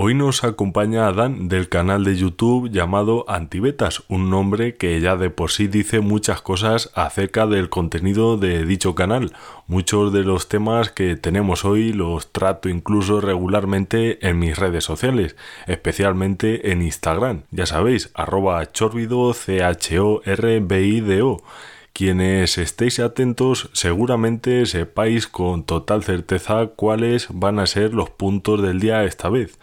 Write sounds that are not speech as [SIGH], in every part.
Hoy nos acompaña Adán del canal de YouTube llamado Antibetas, un nombre que ya de por sí dice muchas cosas acerca del contenido de dicho canal. Muchos de los temas que tenemos hoy los trato incluso regularmente en mis redes sociales, especialmente en Instagram. Ya sabéis, arroba chorbido, c r i d o quienes estéis atentos seguramente sepáis con total certeza cuáles van a ser los puntos del día esta vez.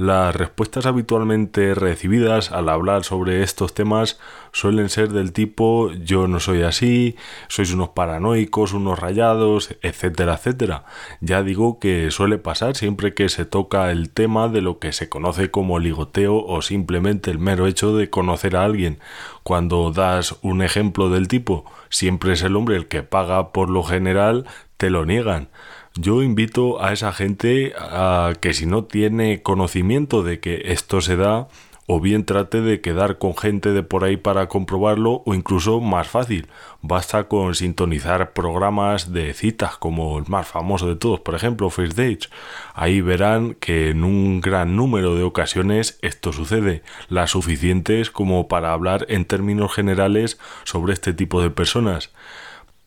Las respuestas habitualmente recibidas al hablar sobre estos temas suelen ser del tipo yo no soy así, sois unos paranoicos, unos rayados, etcétera, etcétera. Ya digo que suele pasar siempre que se toca el tema de lo que se conoce como ligoteo o simplemente el mero hecho de conocer a alguien. Cuando das un ejemplo del tipo siempre es el hombre el que paga por lo general, te lo niegan. Yo invito a esa gente a que si no tiene conocimiento de que esto se da, o bien trate de quedar con gente de por ahí para comprobarlo, o incluso más fácil, basta con sintonizar programas de citas como el más famoso de todos, por ejemplo, First Dates. Ahí verán que en un gran número de ocasiones esto sucede, las suficientes como para hablar en términos generales sobre este tipo de personas.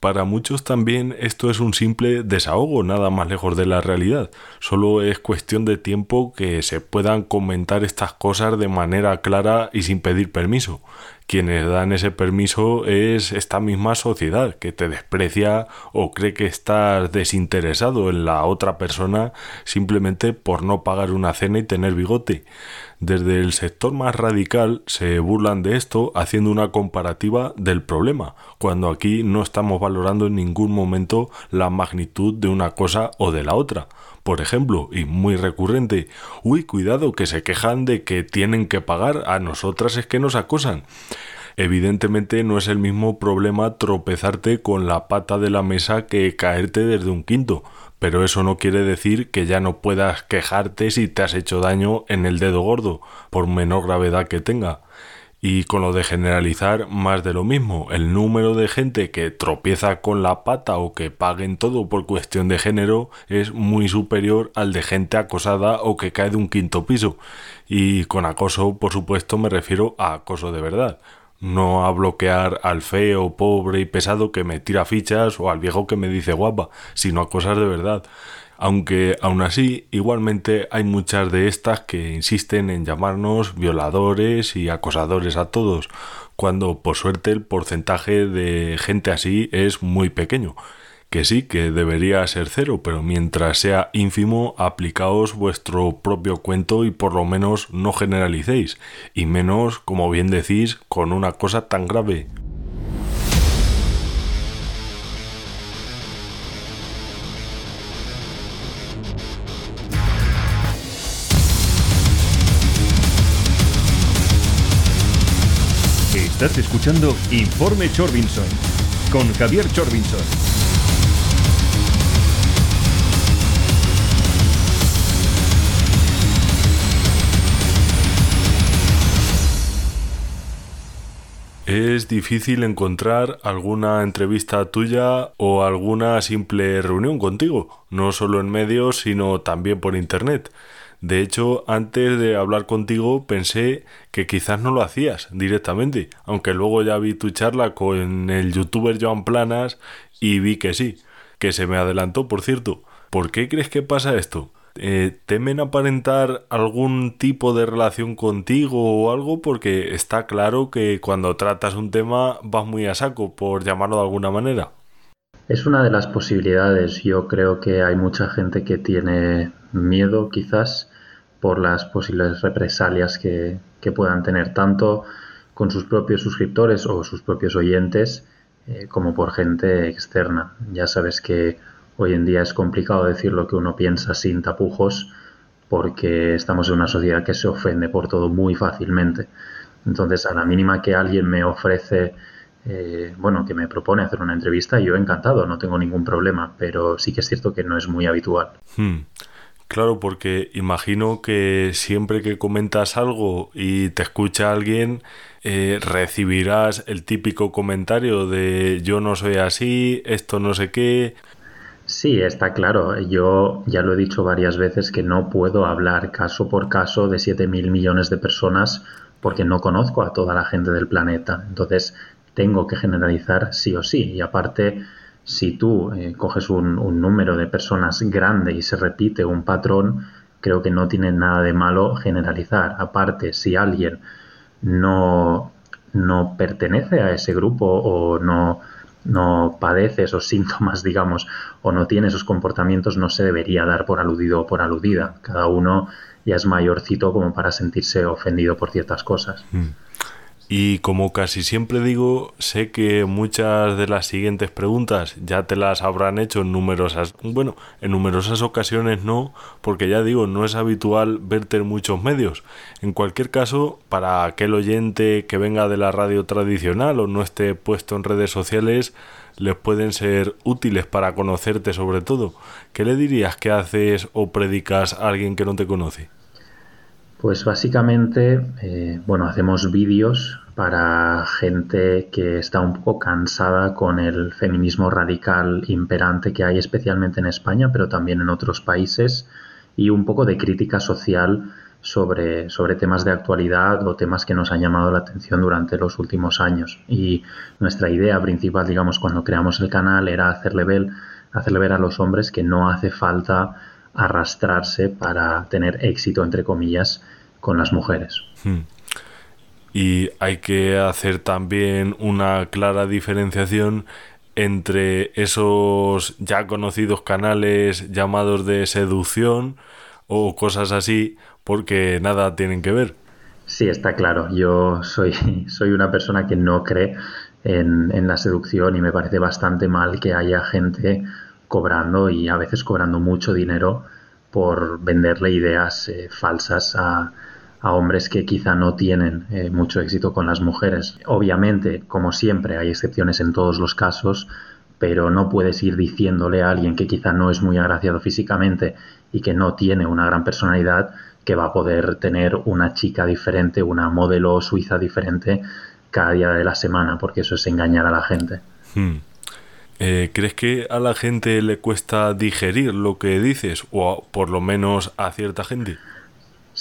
Para muchos también esto es un simple desahogo, nada más lejos de la realidad. Solo es cuestión de tiempo que se puedan comentar estas cosas de manera clara y sin pedir permiso. Quienes dan ese permiso es esta misma sociedad que te desprecia o cree que estás desinteresado en la otra persona simplemente por no pagar una cena y tener bigote. Desde el sector más radical se burlan de esto haciendo una comparativa del problema, cuando aquí no estamos valorando en ningún momento la magnitud de una cosa o de la otra. Por ejemplo, y muy recurrente, uy, cuidado, que se quejan de que tienen que pagar, a nosotras es que nos acosan. Evidentemente no es el mismo problema tropezarte con la pata de la mesa que caerte desde un quinto, pero eso no quiere decir que ya no puedas quejarte si te has hecho daño en el dedo gordo, por menor gravedad que tenga. Y con lo de generalizar, más de lo mismo. El número de gente que tropieza con la pata o que paguen todo por cuestión de género es muy superior al de gente acosada o que cae de un quinto piso. Y con acoso, por supuesto, me refiero a acoso de verdad. No a bloquear al feo, pobre y pesado que me tira fichas o al viejo que me dice guapa, sino a cosas de verdad aunque aún así igualmente hay muchas de estas que insisten en llamarnos violadores y acosadores a todos, cuando por suerte el porcentaje de gente así es muy pequeño. Que sí, que debería ser cero, pero mientras sea ínfimo, aplicaos vuestro propio cuento y por lo menos no generalicéis, y menos, como bien decís, con una cosa tan grave. Estás escuchando Informe Chorbinson con Javier Chorbinson. Es difícil encontrar alguna entrevista tuya o alguna simple reunión contigo, no solo en medios, sino también por internet. De hecho, antes de hablar contigo pensé que quizás no lo hacías directamente, aunque luego ya vi tu charla con el youtuber Joan Planas y vi que sí, que se me adelantó, por cierto. ¿Por qué crees que pasa esto? Eh, ¿Temen aparentar algún tipo de relación contigo o algo? Porque está claro que cuando tratas un tema vas muy a saco, por llamarlo de alguna manera. Es una de las posibilidades. Yo creo que hay mucha gente que tiene miedo quizás por las posibles represalias que, puedan tener tanto con sus propios suscriptores o sus propios oyentes eh, como por gente externa. Ya sabes que hoy en día es complicado decir lo que uno piensa sin tapujos porque estamos en una sociedad que se ofende por todo muy fácilmente. Entonces, a la mínima que alguien me ofrece, eh, bueno, que me propone hacer una entrevista, yo encantado, no tengo ningún problema, pero sí que es cierto que no es muy habitual. Hmm. Claro, porque imagino que siempre que comentas algo y te escucha alguien, eh, recibirás el típico comentario de yo no soy así, esto no sé qué. Sí, está claro. Yo ya lo he dicho varias veces que no puedo hablar caso por caso de 7.000 millones de personas porque no conozco a toda la gente del planeta. Entonces, tengo que generalizar sí o sí. Y aparte, si tú eh, coges un, un, número de personas grande y se repite un patrón, creo que no tiene nada de malo generalizar. Aparte, si alguien no, no pertenece a ese grupo o no, no padece esos [LAUGHS] síntomas, digamos, o no tiene esos comportamientos, no se debería dar por aludido o por aludida. Cada uno ya es mayorcito como para sentirse ofendido por ciertas cosas. Mm. Y como casi siempre digo, sé que muchas de las siguientes preguntas ya te las habrán hecho en numerosas, bueno, en numerosas ocasiones no, porque ya digo, no es habitual verte en muchos medios. En cualquier caso, para aquel oyente que venga de la radio tradicional o no esté puesto en redes sociales, les pueden ser útiles para conocerte sobre todo. ¿Qué le dirías que haces o predicas a alguien que no te conoce? Pues básicamente, eh, bueno, hacemos vídeos para gente que está un poco cansada con el feminismo radical imperante que hay especialmente en España, pero también en otros países, y un poco de crítica social sobre, sobre temas de actualidad o temas que nos han llamado la atención durante los últimos años. Y nuestra idea principal, digamos, cuando creamos el canal era hacerle ver, hacerle ver a los hombres que no hace falta arrastrarse para tener éxito, entre comillas, con las mujeres. Hmm. Y hay que hacer también una clara diferenciación entre esos ya conocidos canales llamados de seducción o cosas así, porque nada tienen que ver. Sí, está claro. Yo soy, [LAUGHS] soy una persona que no cree en, en, la seducción y me parece bastante mal que haya gente cobrando y a veces cobrando mucho dinero por venderle ideas eh, falsas a, a, hombres que quizá no tienen eh, mucho éxito con las mujeres. Obviamente, como siempre, hay excepciones en todos los casos, pero no puedes ir diciéndole a alguien que quizá no es muy agraciado físicamente y que no tiene una gran personalidad que va a poder tener una chica diferente, una modelo suiza diferente cada día de la semana, porque eso es engañar a la gente. Hmm. Eh, ¿Crees que a la gente le cuesta digerir lo que dices o por lo menos a cierta gente?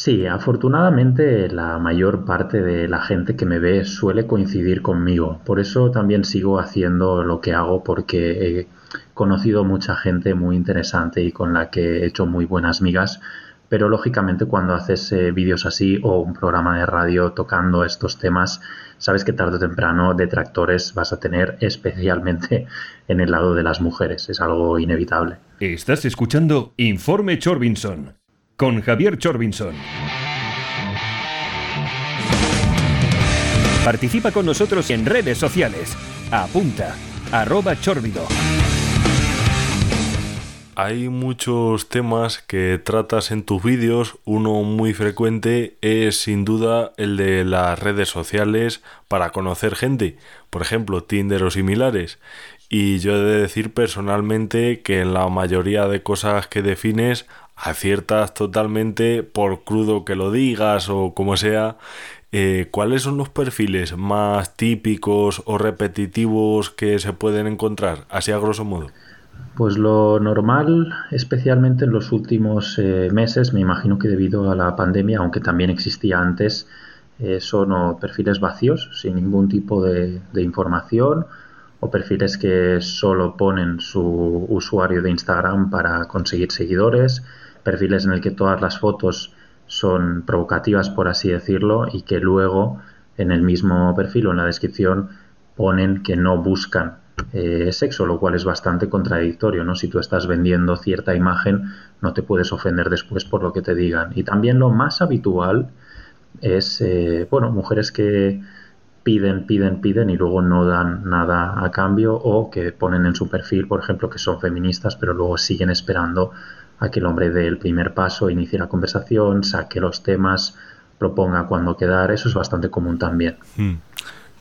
Sí, afortunadamente la mayor parte de la gente que me ve suele coincidir conmigo. Por eso también sigo haciendo lo que hago porque he conocido mucha gente muy interesante y con la que he hecho muy buenas migas pero lógicamente cuando haces eh, vídeos así o un programa de radio tocando estos temas, sabes que tarde o temprano detractores vas a tener, especialmente [LAUGHS] en el lado de las mujeres. Es algo inevitable. Estás escuchando Informe Chorbinson con Javier Chorbinson. Participa con nosotros en redes sociales. Apunta, arroba chorbido hay muchos temas que tratas en tus vídeos. Uno muy frecuente es sin duda el de las redes sociales para conocer gente, por ejemplo, Tinder o similares. Y yo he de decir personalmente que en la mayoría de cosas que defines aciertas totalmente por crudo que lo digas o como sea. Eh, ¿Cuáles son los perfiles más típicos o repetitivos que se pueden encontrar? Así a grosso modo. Pues lo normal, especialmente en los últimos eh, meses, me imagino que debido a la pandemia, aunque también existía antes, eh, son perfiles vacíos, sin ningún tipo de, información, o perfiles que solo ponen su usuario de Instagram para conseguir seguidores, perfiles en el que todas las fotos son provocativas, por así decirlo, y que luego en el mismo perfil o en la descripción ponen que no buscan eh, sexo, lo cual es bastante contradictorio, ¿no? Si tú estás vendiendo cierta imagen, no te puedes ofender después por lo que te digan. Y también lo más habitual es, eh, bueno, mujeres que piden, piden, piden y luego no dan nada a cambio o que ponen en su perfil, por ejemplo, que son feministas, pero luego siguen esperando a que el hombre dé el primer paso, inicie la conversación, saque los temas, proponga cuándo quedar. Eso es bastante común también. Hmm.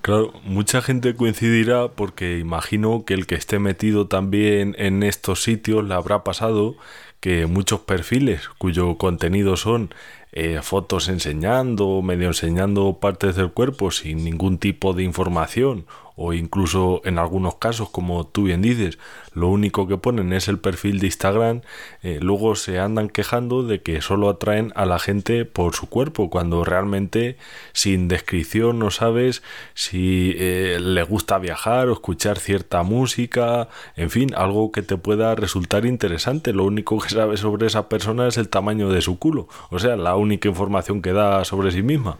Claro, mucha gente coincidirá porque imagino que el que esté metido también en estos sitios le habrá pasado que muchos perfiles cuyo contenido son eh, fotos enseñando, medio enseñando partes del cuerpo sin ningún tipo de información o incluso en algunos casos, como tú bien dices, lo único que ponen es el perfil de Instagram, eh, luego se andan quejando de que solo atraen a la gente por su cuerpo, cuando realmente sin descripción no sabes si eh, le gusta viajar o escuchar cierta música, en fin, algo que te pueda resultar interesante. Lo único que sabes sobre esa persona es el tamaño de su culo, o sea, la única información que da sobre sí misma.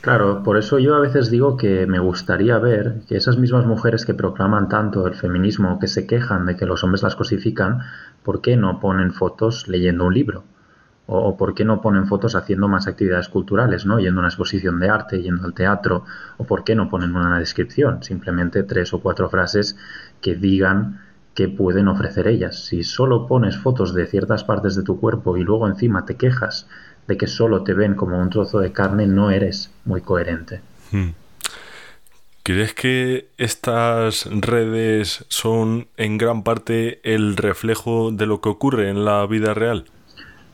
Claro, por eso yo a veces digo que me gustaría ver que esas mismas mujeres que proclaman tanto el feminismo, que se quejan de que los hombres las cosifican, ¿por qué no ponen fotos leyendo un libro? O, por qué no ponen fotos haciendo más actividades culturales, ¿no? Yendo a una exposición de arte, yendo al teatro, o por qué no ponen una descripción, simplemente tres o cuatro frases que digan qué pueden ofrecer ellas. Si solo pones fotos de ciertas partes de tu cuerpo y luego encima te quejas de que solo te ven como un trozo de carne, no eres muy coherente. Hmm. ¿Crees que estas redes son en gran parte el reflejo de lo que ocurre en la vida real?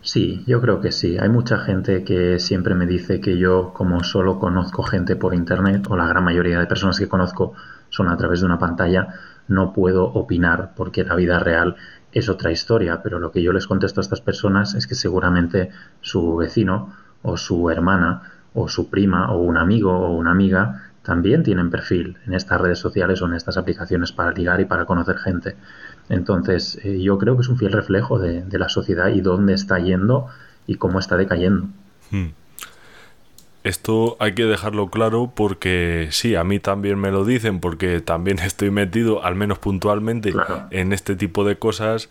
Sí, yo creo que sí. Hay mucha gente que siempre me dice que yo, como solo conozco gente por Internet, o la gran mayoría de personas que conozco son a través de una pantalla, no puedo opinar porque la vida real es otra historia, pero lo que yo les contesto a estas personas es que seguramente su vecino o su hermana o su prima o un amigo o una amiga también tienen perfil en estas redes sociales o en estas aplicaciones para ligar y para conocer gente. Entonces, eh, yo creo que es un fiel reflejo de, la sociedad y dónde está yendo y cómo está decayendo. Hmm. Esto hay que dejarlo claro porque sí, a mí también me lo dicen porque también [LAUGHS] estoy metido, al menos puntualmente, en este tipo de cosas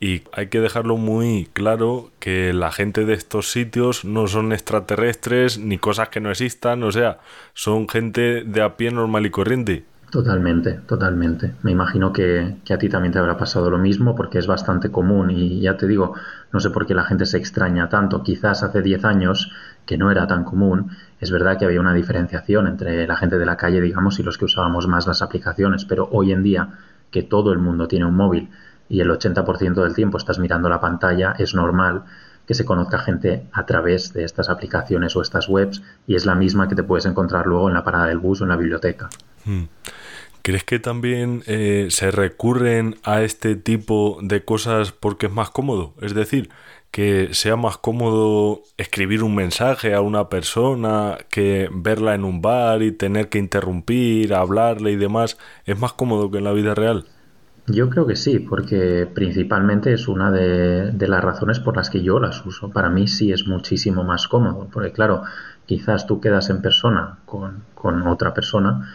y hay que dejarlo muy claro que la gente de estos sitios no son extraterrestres ni cosas que no existan, o sea, son gente de a pie normal y corriente. Totalmente, totalmente. Me imagino que, que, a ti también te habrá pasado lo mismo porque es bastante común y ya te digo, no sé por qué la gente se extraña tanto. Quizás hace 10 años que no era tan común, es verdad que había una diferenciación entre la gente de la calle, digamos, y los que usábamos más las aplicaciones, pero hoy en día que todo el mundo tiene un móvil y el 80% del tiempo estás mirando la pantalla, es normal que se conozca gente a través de estas aplicaciones o estas webs y es la misma que te puedes encontrar luego en la parada del bus o en la biblioteca. Hmm. ¿Crees que también eh, se recurren a este tipo de cosas porque es más cómodo? Es decir, que sea más cómodo escribir un mensaje a una persona que verla en un bar y tener que interrumpir, hablarle y demás, ¿es más cómodo que en la vida real? Yo creo que sí, porque principalmente es una de, las razones por las que yo las uso. Para mí sí es muchísimo más cómodo, porque claro, quizás tú quedas en persona con, con otra persona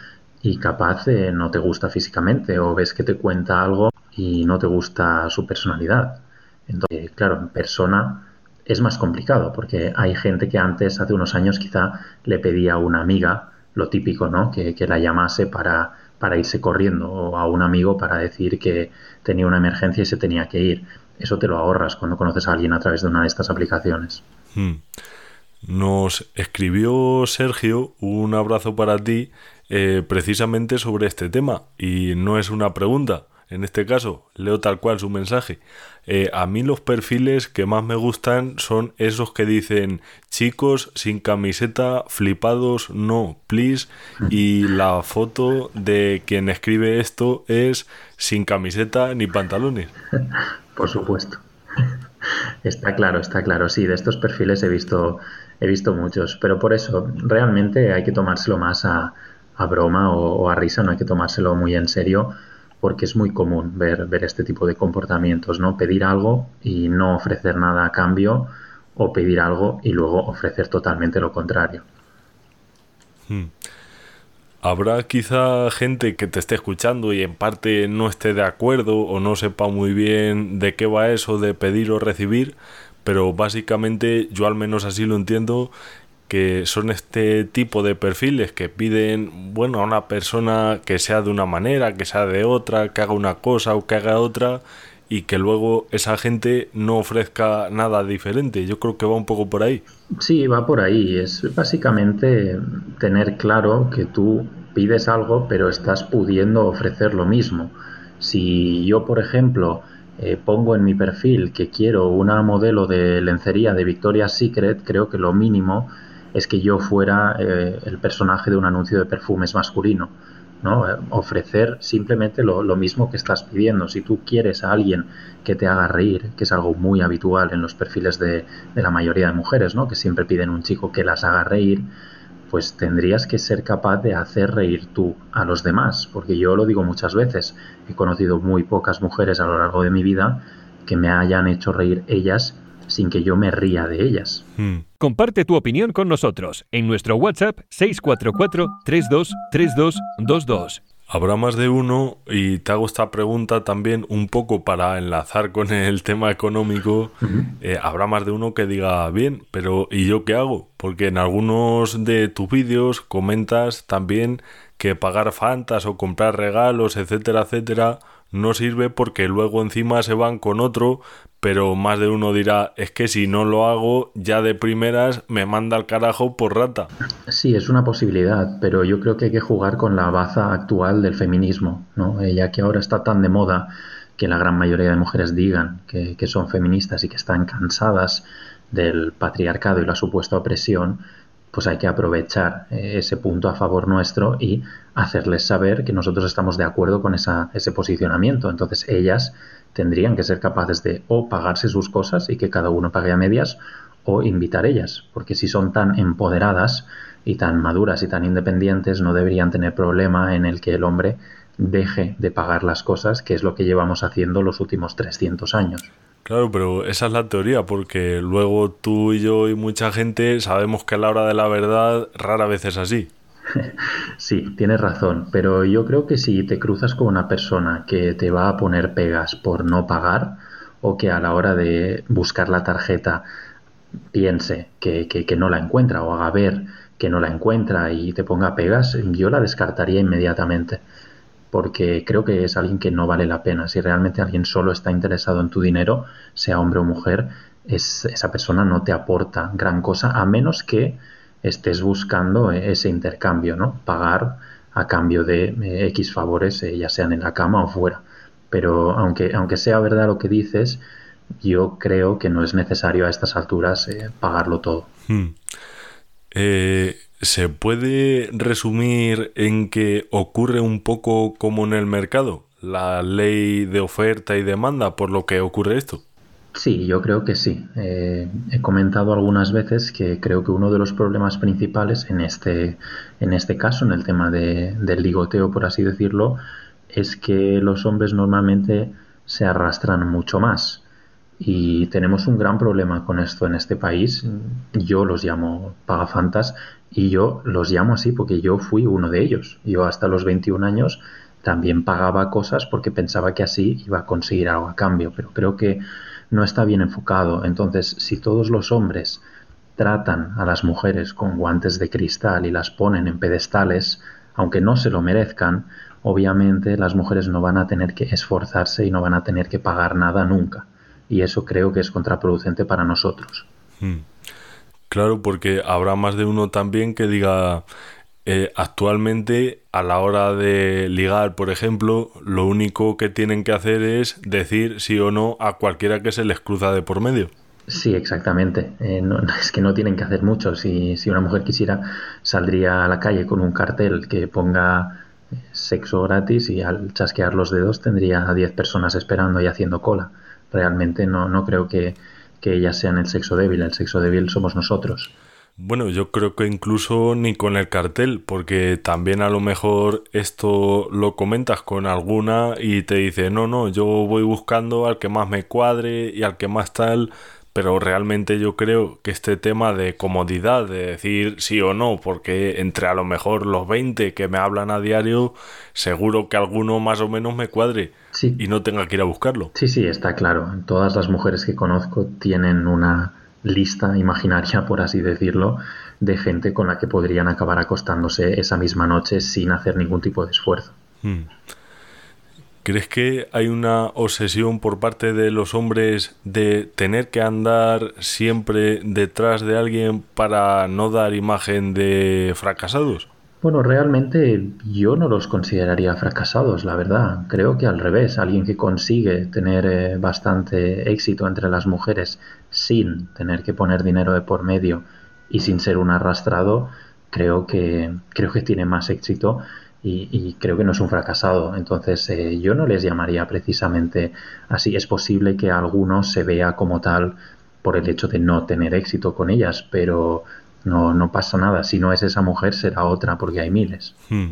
y capaz no te gusta físicamente o ves que te cuenta algo y no te gusta su personalidad entonces, claro, en persona es más complicado porque hay gente que antes, hace unos años, quizá le pedía a una amiga, lo típico, ¿no? Que, la llamase para, para irse corriendo o a un amigo para decir que tenía una emergencia y se tenía que ir. Eso te lo ahorras cuando conoces a alguien a través de una de estas aplicaciones. Hmm. Nos escribió Sergio un abrazo para ti eh, precisamente sobre este tema y no es una pregunta. En este caso, leo tal cual su mensaje. Eh, a mí los perfiles que más me gustan son esos que dicen chicos sin camiseta, flipados, no, please. Y la foto de quien escribe esto es sin camiseta ni pantalones. [LAUGHS] Por supuesto. Está claro, está claro. Sí, de estos perfiles he visto, he visto muchos. Pero por eso, realmente hay que tomárselo más a, broma o a risa, no hay que tomárselo muy en serio porque es muy común ver, ver este tipo de comportamientos, ¿no? Pedir algo y no ofrecer nada a cambio o pedir algo y luego ofrecer totalmente lo contrario. Hmm. Habrá quizá gente que te esté escuchando y en parte no esté de acuerdo o no sepa muy bien de qué va eso de pedir o recibir, pero básicamente yo al menos así lo entiendo que son este tipo de perfiles que piden, bueno, a una persona que sea de una manera, que sea de otra, que haga una cosa o que haga otra y que luego esa gente no ofrezca nada diferente. Yo creo que va un poco por ahí. Sí, va por ahí. Es básicamente tener claro que tú pides algo pero estás pudiendo ofrecer lo mismo. Si yo, por ejemplo, eh, pongo en mi perfil que quiero una modelo de lencería de Victoria's Secret, creo que lo mínimo es que yo fuera eh, el personaje de un anuncio de perfumes masculino. ¿no? Ofrecer simplemente lo, mismo que estás pidiendo. Si tú quieres a alguien que te haga reír, que es algo muy habitual en los perfiles de, de la mayoría de mujeres, ¿no? Que siempre piden un chico que las haga reír, pues tendrías que ser capaz de hacer reír tú a los demás, porque yo lo digo muchas veces, he conocido muy pocas mujeres a lo largo de mi vida que me hayan hecho reír ellas sin que yo me ría de ellas. Hmm. Comparte tu opinión con nosotros en nuestro WhatsApp 644 323222. Habrá más de uno y te hago esta pregunta también un poco para enlazar con el tema económico. Eh, habrá más de uno que diga, bien, pero ¿y yo qué hago? Porque en algunos de tus vídeos comentas también que pagar fantas o comprar regalos, etcétera, etcétera, no sirve porque luego encima se van con otro, pero más de uno dirá, es que si no lo hago, ya de primeras me manda al carajo por rata. Sí, es una posibilidad, pero yo creo que hay que jugar con la baza actual del feminismo, ¿no? Eh, ya que ahora está tan de moda que la gran mayoría de mujeres digan que, que son feministas y que están cansadas del patriarcado y la supuesta opresión, pues hay que aprovechar eh, ese punto a favor nuestro y hacerles saber que nosotros estamos de acuerdo con esa, ese posicionamiento. Entonces ellas tendrían que ser capaces de o pagarse sus cosas y que cada uno pague a medias o invitar ellas, porque si son tan empoderadas y tan maduras y tan independientes no deberían tener problema en el que el hombre deje de pagar las cosas, que es lo que llevamos haciendo los últimos 300 años. Claro, pero esa es la teoría, porque luego tú y yo y mucha gente sabemos que a la hora de la verdad rara vez es así. [LAUGHS] Sí, tienes razón, pero yo creo que si te cruzas con una persona que te va a poner pegas por no pagar o que a la hora de buscar la tarjeta piense que, no la encuentra o haga ver que no la encuentra y te ponga pegas, yo la descartaría inmediatamente porque creo que es alguien que no vale la pena. Si realmente alguien solo está interesado en tu dinero, sea hombre o mujer, es, esa persona no te aporta gran cosa, a menos que estés buscando ese intercambio, ¿no? Pagar a cambio de eh, X favores, eh, ya sean en la cama o fuera. Pero aunque, aunque sea verdad lo que dices, yo creo que no es necesario a estas alturas eh, pagarlo todo. Hmm. ¿Se puede resumir en que ocurre un poco como en el mercado? La ley de oferta y demanda, por lo que ocurre esto. Sí, yo creo que sí. Eh, he comentado algunas veces que creo que uno de los problemas principales en este, en este caso, en el tema de, del ligoteo, por así decirlo, es que los hombres normalmente se arrastran mucho más. Y tenemos un gran problema con esto en este país. Yo los llamo pagafantas y yo los llamo así porque yo fui uno de ellos. Yo hasta los 21 años también pagaba cosas porque pensaba que así iba a conseguir algo a cambio, pero creo que no está bien enfocado. Entonces, si todos los hombres tratan a las mujeres con guantes de cristal y las ponen en pedestales, aunque no se lo merezcan, obviamente las mujeres no van a tener que esforzarse y no van a tener que pagar nada nunca. Y eso creo que es contraproducente para nosotros. Hmm. Claro, porque habrá más de uno también que diga, eh, actualmente a la hora de ligar, por ejemplo, lo único que tienen que hacer es decir sí o no a cualquiera que se les cruza de por medio. Sí, exactamente. Eh, es que no tienen que hacer mucho. Si, si una mujer quisiera, saldría a la calle con un cartel que ponga sexo gratis y al chasquear los dedos tendría a 10 personas esperando y haciendo cola. Realmente no, no creo que, que ellas sean el sexo débil, el sexo débil somos nosotros. Bueno, yo creo que incluso ni con el cartel, porque también a lo mejor esto lo comentas con alguna y te dice, no, no, yo voy buscando al que más me cuadre y al que más tal, pero realmente yo creo que este tema de comodidad, de decir sí o no, porque entre a lo mejor los 20 que me hablan a diario, seguro que alguno más o menos me cuadre y no tenga que ir a buscarlo. Sí, sí, está claro. Todas las mujeres que conozco tienen una lista imaginaria, por así decirlo, de gente con la que podrían acabar acostándose esa misma noche sin hacer ningún tipo de esfuerzo. Hmm. ¿Crees que hay una obsesión por parte de los hombres de tener que andar siempre detrás de alguien para no dar imagen de fracasados? Bueno, realmente yo no los consideraría fracasados, la verdad. Creo que al revés, alguien que consigue tener eh, bastante éxito entre las mujeres sin tener que poner dinero de por medio y sin ser un arrastrado, creo que, creo que tiene más éxito y, creo que no es un fracasado. Entonces eh, yo no les llamaría precisamente así. Es posible que alguno se vea como tal por el hecho de no tener éxito con ellas, pero no, no pasa nada. Si no es esa mujer, será otra, porque hay miles. Hmm.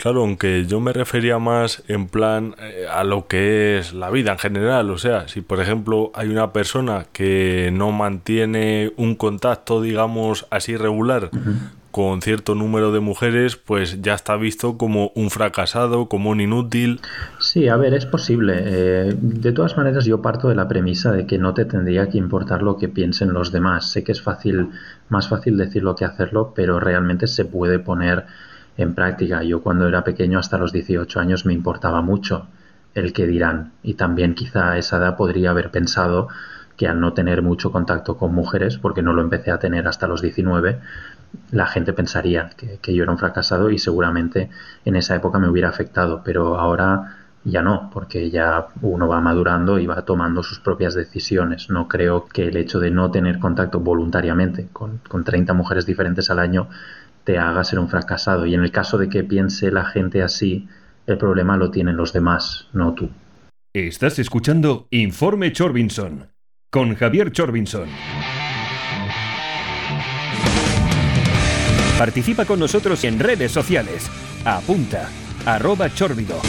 Claro, aunque yo me refería más en plan eh, a lo que es la vida en general. O sea, si por ejemplo hay una persona que no mantiene un contacto, digamos, así regular con cierto número de mujeres, pues ya está visto como un fracasado, como un inútil. Sí, a ver, es posible. Eh, de todas maneras, yo parto de la premisa de que no te tendría que importar lo que piensen los demás. Sé que es fácil, más fácil decirlo que hacerlo, pero realmente se puede poner en práctica. Yo cuando era pequeño, hasta los 18 años, me importaba mucho el que dirán. Y también quizá a esa edad podría haber pensado que al no tener mucho contacto con mujeres, porque no lo empecé a tener hasta los 19, la gente pensaría que, yo era un fracasado y seguramente en esa época me hubiera afectado, pero ahora ya no, porque ya uno va madurando y va tomando sus propias decisiones. No creo que el hecho de no tener contacto voluntariamente con, con 30 mujeres diferentes al año te haga ser un fracasado. Y en el caso de que piense la gente así, el problema lo tienen los demás, no tú. Estás escuchando Informe Chorbinson con Javier Chorbinson. Participa con nosotros en redes sociales. Apunta, arroba chorbido.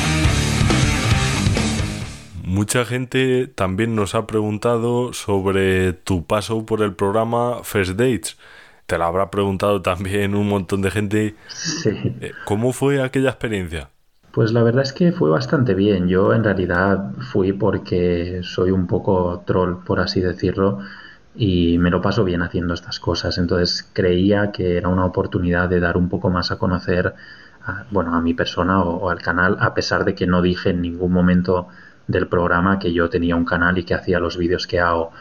Mucha gente también nos ha preguntado sobre tu paso por el programa First Dates. Te lo habrá preguntado también un montón de gente. Eh, ¿Cómo fue aquella experiencia? Pues la verdad es que fue bastante bien. Yo en realidad fui porque soy un poco troll, por así decirlo, y me lo paso bien haciendo estas cosas. Entonces creía que era una oportunidad de dar un poco más a conocer a, bueno, a mi persona o, al canal, a pesar de que no dije en ningún momento del programa que yo tenía un canal y que hacía los vídeos que hago.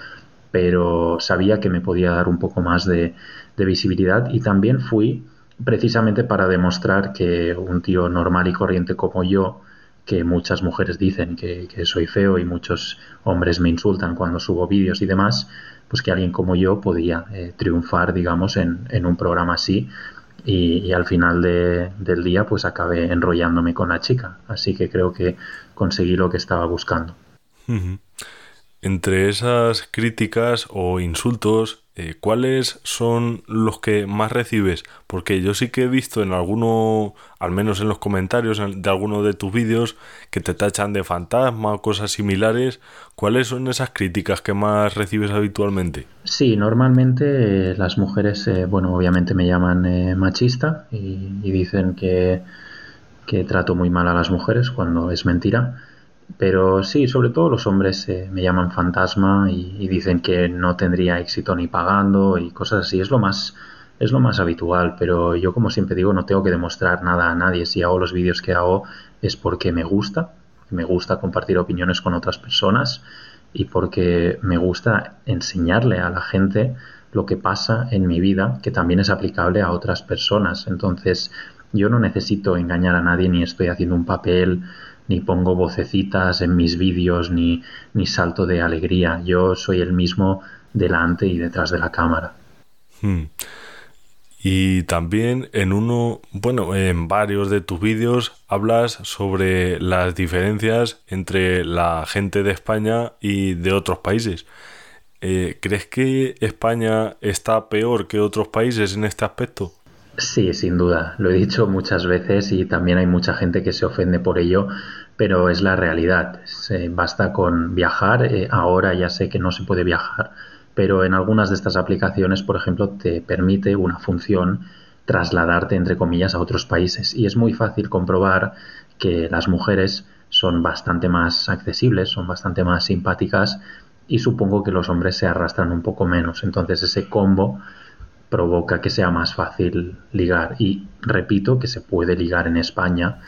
Pero sabía que me podía dar un poco más de, visibilidad y también fui precisamente para demostrar que un tío normal y corriente como yo, que muchas mujeres dicen que, soy feo y muchos hombres me insultan cuando subo vídeos y demás, pues que alguien como yo podía eh, triunfar, digamos, en, un programa así. Y, al final del día, pues acabé enrollándome con la chica. Así que creo que conseguí lo que estaba buscando. Entre esas críticas o insultos, eh, ¿cuáles son los que más recibes? Porque yo sí que he visto en alguno, al menos en los comentarios de alguno de tus vídeos, que te tachan de fantasma o cosas similares. ¿Cuáles son esas críticas que más recibes habitualmente? Sí, normalmente eh, las mujeres, eh, bueno, obviamente me llaman machista y, y dicen que, que trato muy mal a las mujeres cuando es mentira pero sí, sobre todo los hombres eh, me llaman fantasma y, dicen que no tendría éxito ni pagando y cosas así. Es lo más es lo más habitual, pero yo como siempre digo no tengo que demostrar nada a nadie. Si hago los vídeos que hago es porque me gusta, me gusta compartir opiniones con otras personas y porque me gusta enseñarle a la gente lo que pasa en mi vida, que también es aplicable a otras personas. Entonces, yo no necesito engañar a nadie ni estoy haciendo un papel ni pongo vocecitas en mis vídeos, ni, ni salto de alegría. Yo soy el mismo delante y detrás de la cámara. Hmm. Y también en uno, bueno, en varios de tus vídeos hablas sobre las diferencias entre la gente de España y de otros países. Eh, ¿Crees que España está peor que otros países en este aspecto? Sí, sin duda. Lo he dicho muchas veces y también hay mucha gente que se ofende por ello, pero es la realidad. Se, basta con viajar. Eh, ahora ya sé que no se puede viajar, pero en algunas de estas aplicaciones, por ejemplo, te permite una función trasladarte, entre comillas, a otros países. Y es muy fácil comprobar que las mujeres son bastante más accesibles, son bastante más simpáticas y supongo que los hombres se arrastran un poco menos. Entonces ese combo provoca que sea más fácil ligar. Y repito que se puede ligar en España,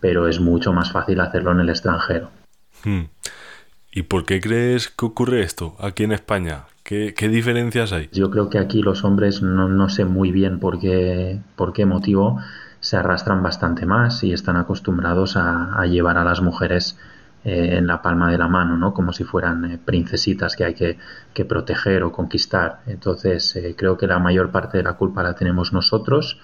pero es mucho más fácil hacerlo en el extranjero. Hmm. ¿Y por qué crees que ocurre esto aquí en España? ¿Qué, diferencias hay? Yo creo que aquí los hombres no, sé muy bien por qué, por qué motivo se arrastran bastante más y están acostumbrados a llevar a las mujeres eh, en la palma de la mano, ¿no? Como si fueran eh, princesitas que hay que, proteger o conquistar. Entonces, eh, creo que la mayor parte de la culpa la tenemos nosotros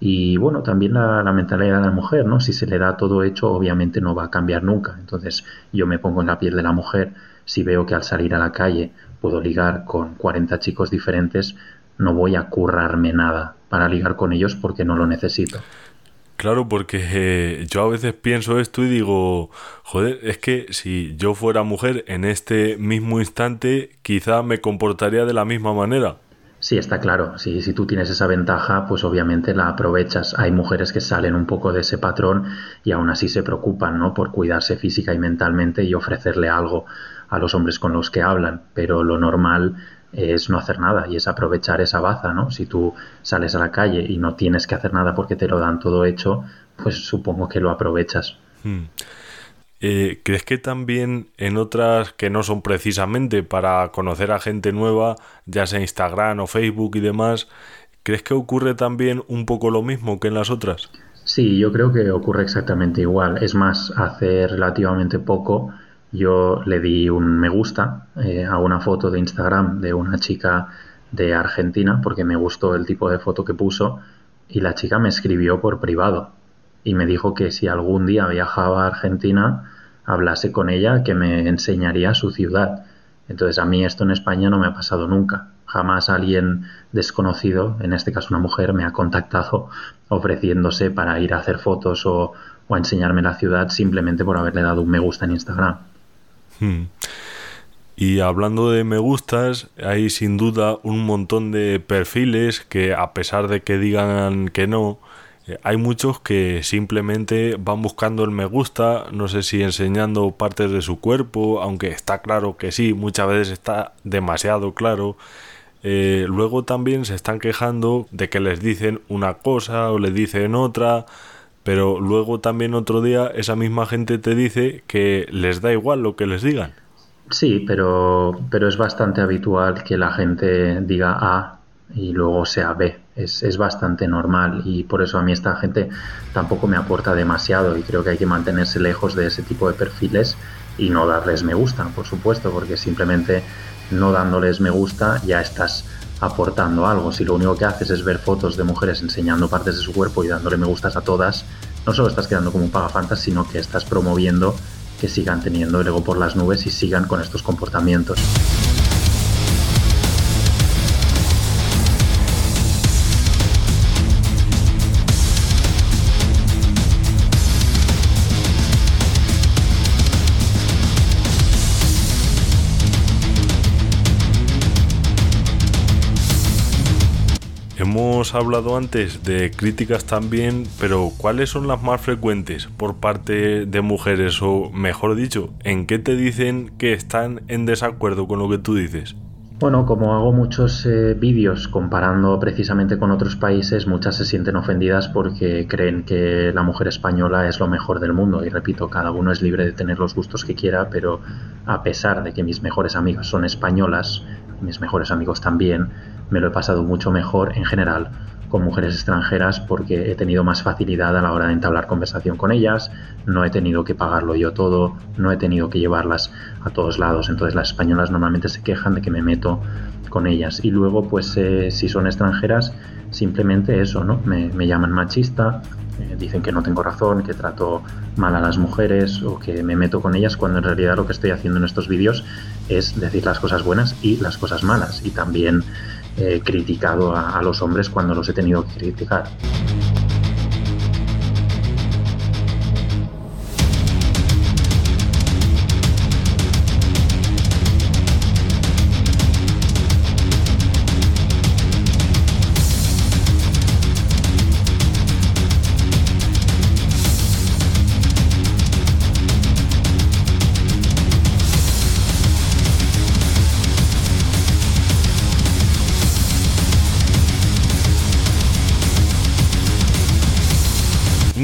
Y bueno, también la, mentalidad de la mujer, ¿no? Si se le da todo hecho, obviamente no va a cambiar nunca. Entonces yo me pongo en la piel de la mujer, si veo que al salir a la calle puedo ligar con 40 chicos diferentes, no voy a currarme nada para ligar con ellos porque no lo necesito. Claro, porque eh, yo a veces pienso esto y digo, joder, es que si yo fuera mujer en este mismo instante, quizá me comportaría de la misma manera. Sí, está claro. Si, si tú tienes esa ventaja, pues obviamente la aprovechas. Hay mujeres que salen un poco de ese patrón y aún así se preocupan, ¿no? Por cuidarse física y mentalmente y ofrecerle algo a los hombres con los que hablan. Pero lo normal es no hacer nada y es aprovechar esa baza, ¿no? Si tú sales a la calle y no tienes que hacer nada porque te lo dan todo hecho, pues supongo que lo aprovechas. Hmm. Eh, ¿Crees que también en otras que no son precisamente para conocer a gente nueva, ya sea Instagram o Facebook y demás, ¿crees que ocurre también un poco lo mismo que en las otras? Sí, yo creo que ocurre exactamente igual. Es más, hace relativamente poco yo le di un me gusta eh, a una foto de Instagram de una chica de Argentina porque me gustó el tipo de foto que puso y la chica me escribió por privado y me dijo que si algún día viajaba a Argentina hablase con ella que me enseñaría su ciudad. Entonces a mí esto en España no me ha pasado nunca. Jamás alguien desconocido, en este caso una mujer, me ha contactado ofreciéndose para ir a hacer fotos o, o a enseñarme la ciudad simplemente por haberle dado un me gusta en Instagram. Hmm. Y hablando de me gustas, hay sin duda un montón de perfiles que a pesar de que digan que no, hay muchos que simplemente van buscando el me gusta, no sé si enseñando partes de su cuerpo, aunque está claro que sí, muchas veces está demasiado claro. Eh, luego también se están quejando de que les dicen una cosa o les dicen otra, pero luego también otro día esa misma gente te dice que les da igual lo que les digan. Sí, pero, pero es bastante habitual que la gente diga A y luego sea B. Es, es, bastante normal y por eso a mí esta gente tampoco me aporta demasiado y creo que hay que mantenerse lejos de ese tipo de perfiles y no darles me gusta, por supuesto, porque simplemente no dándoles me gusta ya estás aportando algo. Si lo único que haces es ver fotos de mujeres enseñando partes de su cuerpo y dándole me gustas a todas, no solo estás quedando como un pagafantas, sino que estás promoviendo que sigan teniendo el ego por las nubes y sigan con estos comportamientos. Hemos hablado antes de críticas también, pero ¿cuáles son las más frecuentes por parte de mujeres? O mejor dicho, ¿en qué te dicen que están en desacuerdo con lo que tú dices? Bueno, como hago muchos eh, vídeos comparando precisamente con otros países, muchas se sienten ofendidas porque creen que la mujer española es lo mejor del mundo. Y repito, cada uno es libre de tener los gustos que quiera, pero a pesar de que mis mejores amigas son españolas, mis mejores amigos también, me lo he pasado mucho mejor en general con mujeres extranjeras porque he tenido más facilidad a la hora de entablar conversación con ellas, no he tenido que pagarlo yo todo, no he tenido que llevarlas a todos lados, entonces las españolas normalmente se quejan de que me meto con ellas. Y luego pues eh, si son extranjeras simplemente eso, ¿no? Me, llaman machista, eh, dicen que no tengo razón, que trato mal a las mujeres o que me meto con ellas cuando en realidad lo que estoy haciendo en estos vídeos es decir las cosas buenas y las cosas malas. Y también he criticado a, a los hombres cuando los he tenido que criticar.